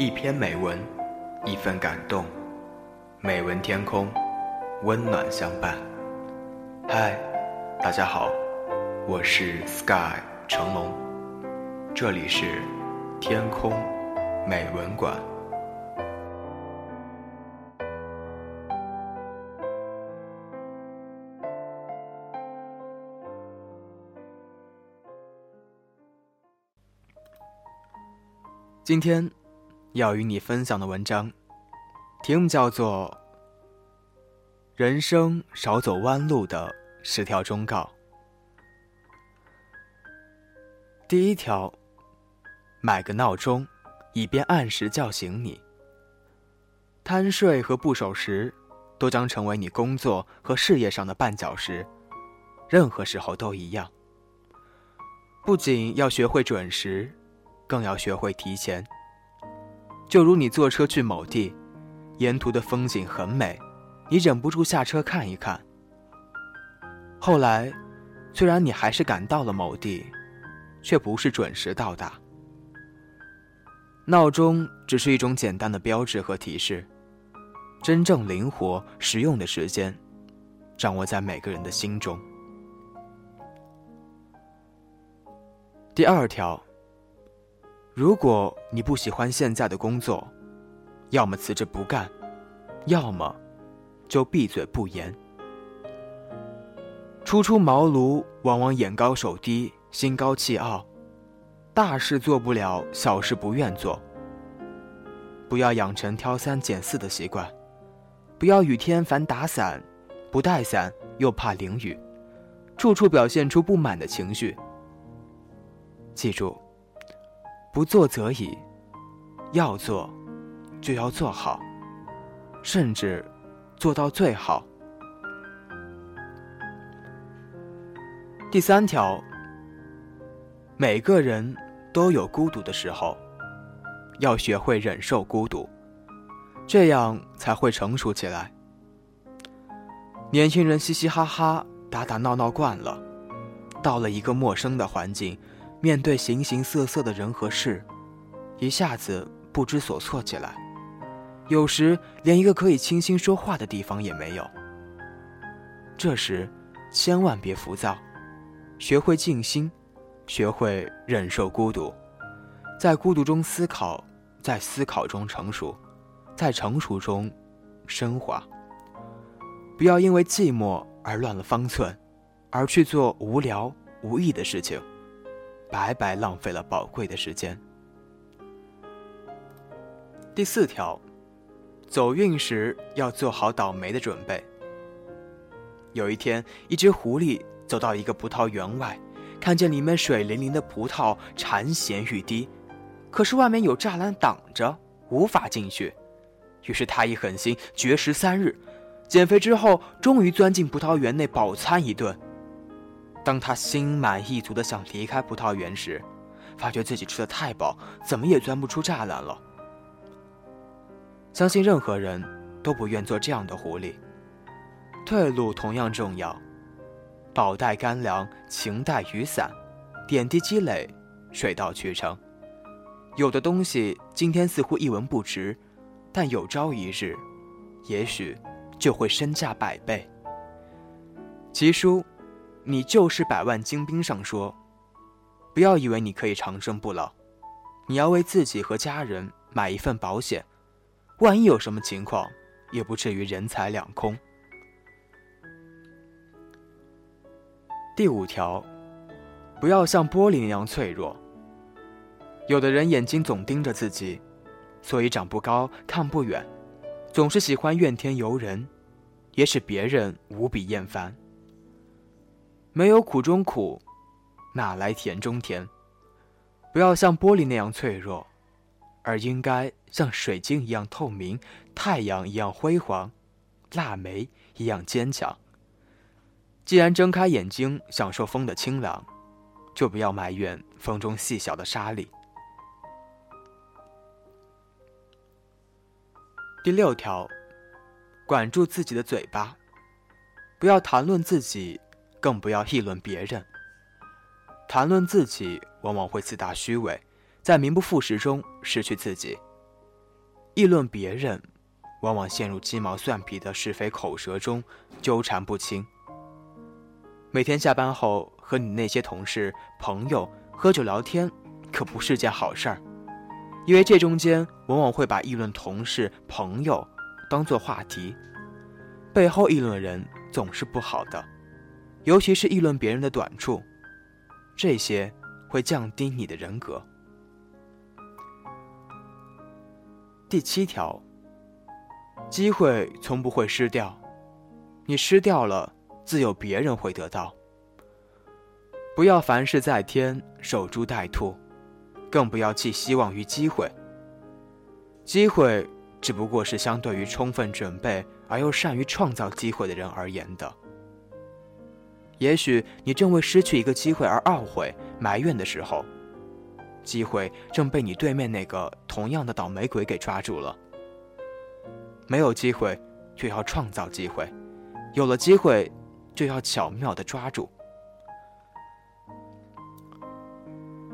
一篇美文，一份感动，美文天空，温暖相伴。嗨，大家好，我是 Sky 成龙，这里是天空美文馆。今天要与你分享的文章，题目叫做《人生少走弯路的十条忠告》。第一条，买个闹钟，以便按时叫醒你。贪睡和不守时，都将成为你工作和事业上的绊脚石。任何时候都一样。不仅要学会准时。更要学会提前。就如你坐车去某地，沿途的风景很美，你忍不住下车看一看。后来，虽然你还是赶到了某地，却不是准时到达。闹钟只是一种简单的标志和提示，真正灵活实用的时间，掌握在每个人的心中。第二条。如果你不喜欢现在的工作，要么辞职不干，要么就闭嘴不言。初出茅庐，往往眼高手低，心高气傲，大事做不了，小事不愿做。不要养成挑三拣四的习惯，不要雨天烦打伞，不带伞又怕淋雨，处处表现出不满的情绪。记住。不做则已，要做，就要做好，甚至做到最好。第三条，每个人都有孤独的时候，要学会忍受孤独，这样才会成熟起来。年轻人嘻嘻哈哈、打打闹闹惯了，到了一个陌生的环境。面对形形色色的人和事，一下子不知所措起来，有时连一个可以倾心说话的地方也没有。这时，千万别浮躁，学会静心，学会忍受孤独，在孤独中思考，在思考中成熟，在成熟中升华。不要因为寂寞而乱了方寸，而去做无聊无益的事情。白白浪费了宝贵的时间。第四条，走运时要做好倒霉的准备。有一天，一只狐狸走到一个葡萄园外，看见里面水灵灵的葡萄馋涎欲滴，可是外面有栅栏挡着，无法进去。于是他一狠心，绝食三日，减肥之后，终于钻进葡萄园内饱餐一顿。当他心满意足的想离开葡萄园时，发觉自己吃的太饱，怎么也钻不出栅栏了。相信任何人都不愿做这样的狐狸。退路同样重要，饱带干粮，情带雨伞，点滴积累，水到渠成。有的东西今天似乎一文不值，但有朝一日，也许就会身价百倍。奇书。你就是百万精兵上说，不要以为你可以长生不老，你要为自己和家人买一份保险，万一有什么情况，也不至于人财两空。第五条，不要像玻璃那样脆弱。有的人眼睛总盯着自己，所以长不高，看不远，总是喜欢怨天尤人，也使别人无比厌烦。没有苦中苦，哪来甜中甜？不要像玻璃那样脆弱，而应该像水晶一样透明，太阳一样辉煌，腊梅一样坚强。既然睁开眼睛享受风的清凉，就不要埋怨风中细小的沙粒。第六条，管住自己的嘴巴，不要谈论自己。更不要议论别人。谈论自己，往往会自大虚伪，在名不副实中失去自己。议论别人，往往陷入鸡毛蒜皮的是非口舌中纠缠不清。每天下班后和你那些同事、朋友喝酒聊天，可不是件好事儿，因为这中间往往会把议论同事、朋友当做话题，背后议论人总是不好的，尤其是议论别人的短处，这些会降低你的人格。第七条，机会从不会失掉，你失掉了，自有别人会得到。不要凡事在天，守株待兔，更不要寄希望于机会。机会只不过是相对于充分准备而又善于创造机会的人而言的。也许你正为失去一个机会而懊悔埋怨的时候。机会正被你对面那个同样的倒霉鬼给抓住了。没有机会，就要创造机会；有了机会，就要巧妙的抓住。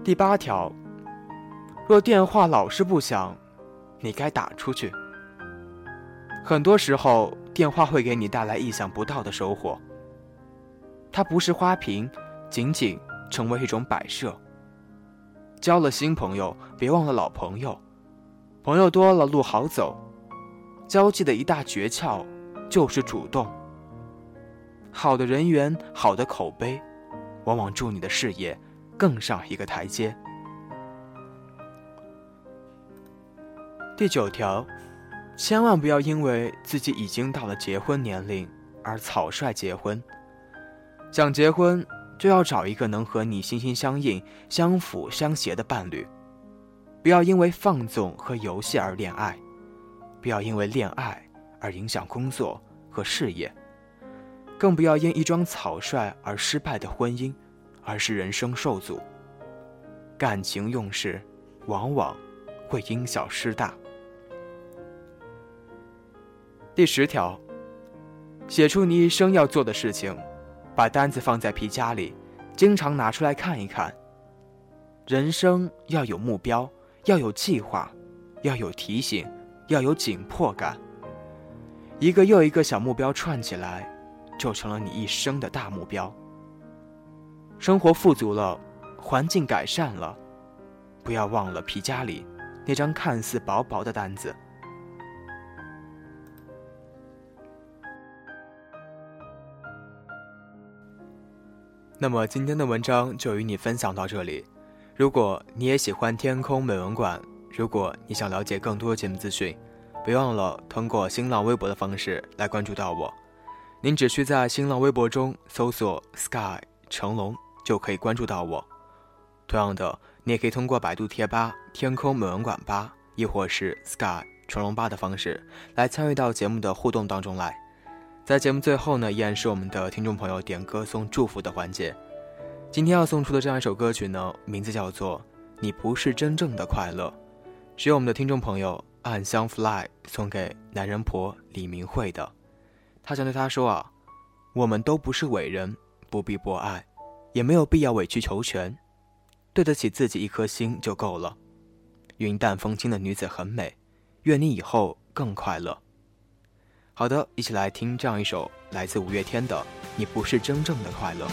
第八条，若电话老是不响，你该打出去。很多时候，电话会给你带来意想不到的收获。它不是花瓶，仅仅成为一种摆设。交了新朋友，别忘了老朋友。朋友多了，路好走。交际的一大诀窍就是主动。好的人缘，好的口碑，往往助你的事业更上一个台阶。第九条，千万不要因为自己已经到了结婚年龄而草率结婚。想结婚。就要找一个能和你心心相印、相辅相携的伴侣，不要因为放纵和游戏而恋爱，不要因为恋爱而影响工作和事业，更不要因一桩草率而失败的婚姻而使人生受阻。感情用事，往往会因小失大。第十条，写出你一生要做的事情。把单子放在皮夹里，经常拿出来看一看。人生要有目标，要有计划，要有提醒，要有紧迫感。一个又一个小目标串起来，就成了你一生的大目标。生活富足了，环境改善了，不要忘了皮夹里那张看似薄薄的单子。那么今天的文章就与你分享到这里。如果你也喜欢天空美文馆，如果你想了解更多节目资讯，别忘了通过新浪微博的方式来关注到我。您只需在新浪微博中搜索 “sky 成龙”就可以关注到我。同样的，你也可以通过百度贴吧“天空美文馆吧”亦或是 “sky 成龙吧”的方式来参与到节目的互动当中来。在节目最后呢，依然是我们的听众朋友点歌送祝福的环节。今天要送出的这样一首歌曲呢，名字叫做《你不是真正的快乐》，是由我们的听众朋友暗香 fly 送给男人婆李明慧的。他想对他说啊，我们都不是伟人，不必博爱，也没有必要委曲求全，对得起自己一颗心就够了。云淡风轻的女子很美，愿你以后更快乐。好的，一起来听这样一首来自五月天的《你不是真正的快乐》。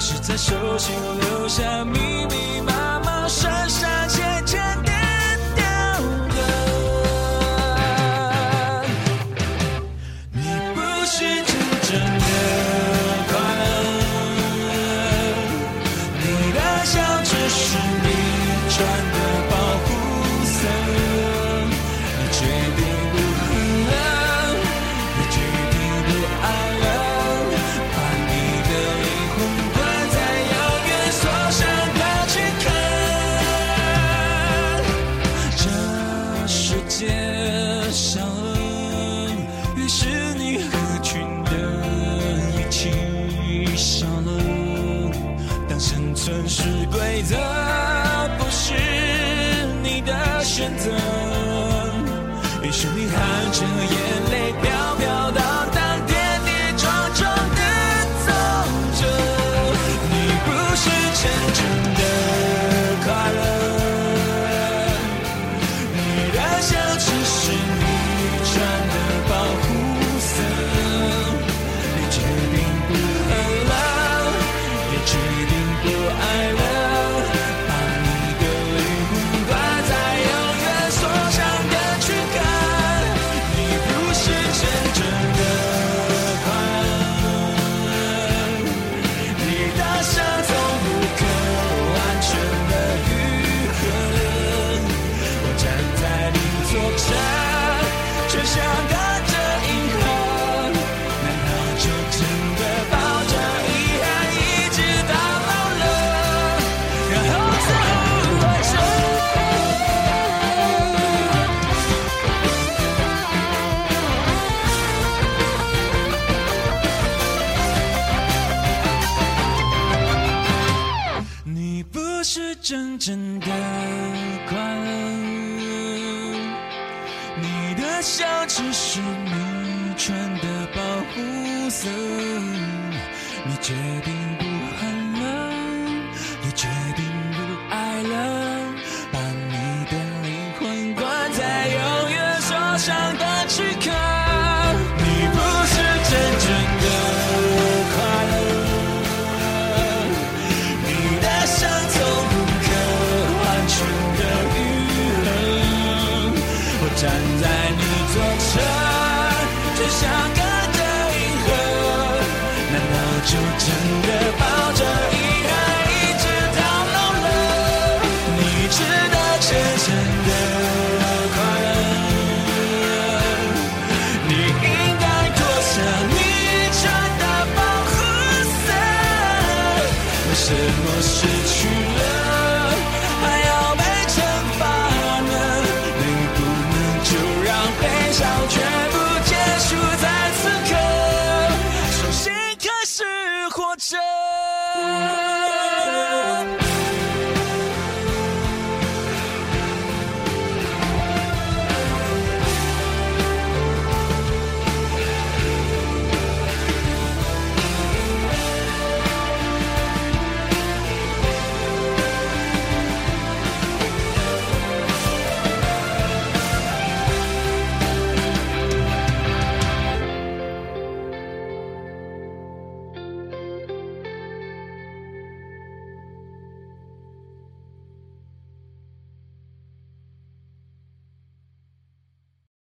是在手心留下这夜。是你穿的保护色你决定不恨了也决定不爱了把你的灵魂关在永远锁上的躯壳你不是真正的快乐你的伤从不肯完全的愈合。我站在你坐车，就像隔着银河，难道就真的抱着遗憾一直到老了？你值得真正的快乐，你应该脱下你穿的保护色。为什么失去了？